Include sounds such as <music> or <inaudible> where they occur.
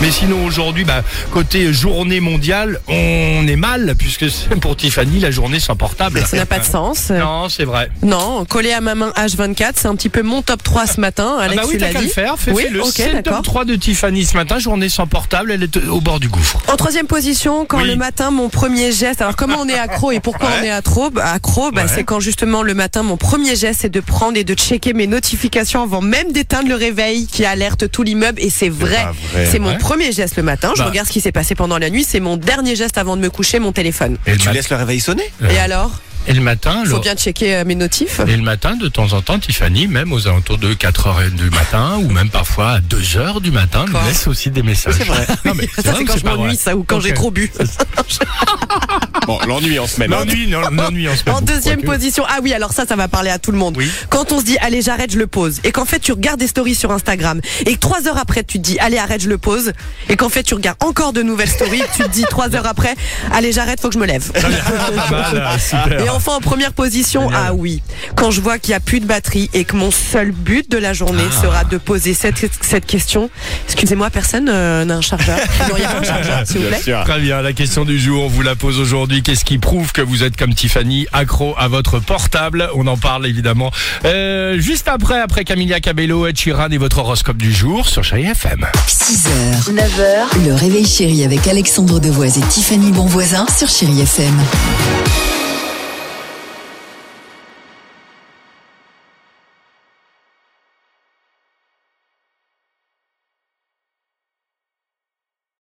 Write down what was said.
Mais sinon aujourd'hui, bah, côté journée mondiale, on est mal puisque pour Tiffany la journée sans portable. Ça n'a pas de sens. Non, c'est vrai. Non, collé à ma main H24, c'est un petit peu mon top 3 ce matin. Ah Alex, bah oui, tu qu'à le faire. Fais, oui, le top d'accord. 3 de Tiffany ce matin, journée sans portable, elle est au bord du gouffre. En troisième position, quand Oui. le matin, mon premier geste. Alors, comment on est accro et pourquoi Ouais. on est accro Bah, Accro, bah, Ouais. c'est quand justement le matin, mon premier geste, c'est de prendre et de checker mes notifications avant même d'éteindre le réveil qui alerte tout l'immeuble. Et c'est vrai. C'est mon Ouais. premier geste le matin. Je Bah. regarde ce qui s'est passé pendant la nuit. C'est mon dernier geste avant de me coucher, mon téléphone. Et le, Tu mat- laisses le réveil sonner Et alors et le matin, Faut le- bien checker euh, mes notifs. et le matin, de temps en temps, Tiffany, même aux alentours de 4h du matin, ou même parfois à 2h du matin, nous Quoi laisse aussi des messages. C'est vrai. Non, mais Ça, vrai c'est ou quand je pas vrai m'ennuie, ça, ou quand Ok. j'ai trop bu. <laughs> Bon, l'ennui en semaine. L'ennui, non, l'ennui en semaine. En deuxième position, ah oui, alors ça, ça va parler à tout le monde. Oui. Quand on se dit, allez, j'arrête, je le pose. Et qu'en fait, tu regardes des stories sur Instagram. Et que trois heures après, tu te dis, allez, arrête, je le pose. Et qu'en fait, tu regardes encore de nouvelles stories. tu te dis, trois heures après, allez, j'arrête, faut que je me lève. Ah, <laughs> super. Et enfin, en première position, Génial. ah oui, quand je vois qu'il n'y a plus de batterie et que mon seul but de la journée Ah. sera de poser cette, cette question. Excusez-moi, personne euh, n'a un chargeur pas un chargeur, s'il vous Bien plaît sûr. Très bien, la question du jour, on vous la pose aujourd'hui. Qu'est-ce qui prouve que vous êtes comme Tiffany, accro à votre portable? On en parle évidemment euh, juste après, après Camilla Cabello, Ed Sheeran et votre horoscope du jour sur Chérie FM. 6h, 9h, le réveil chéri avec Alexandre Devoise et Tiffany Bonvoisin sur Chérie FM.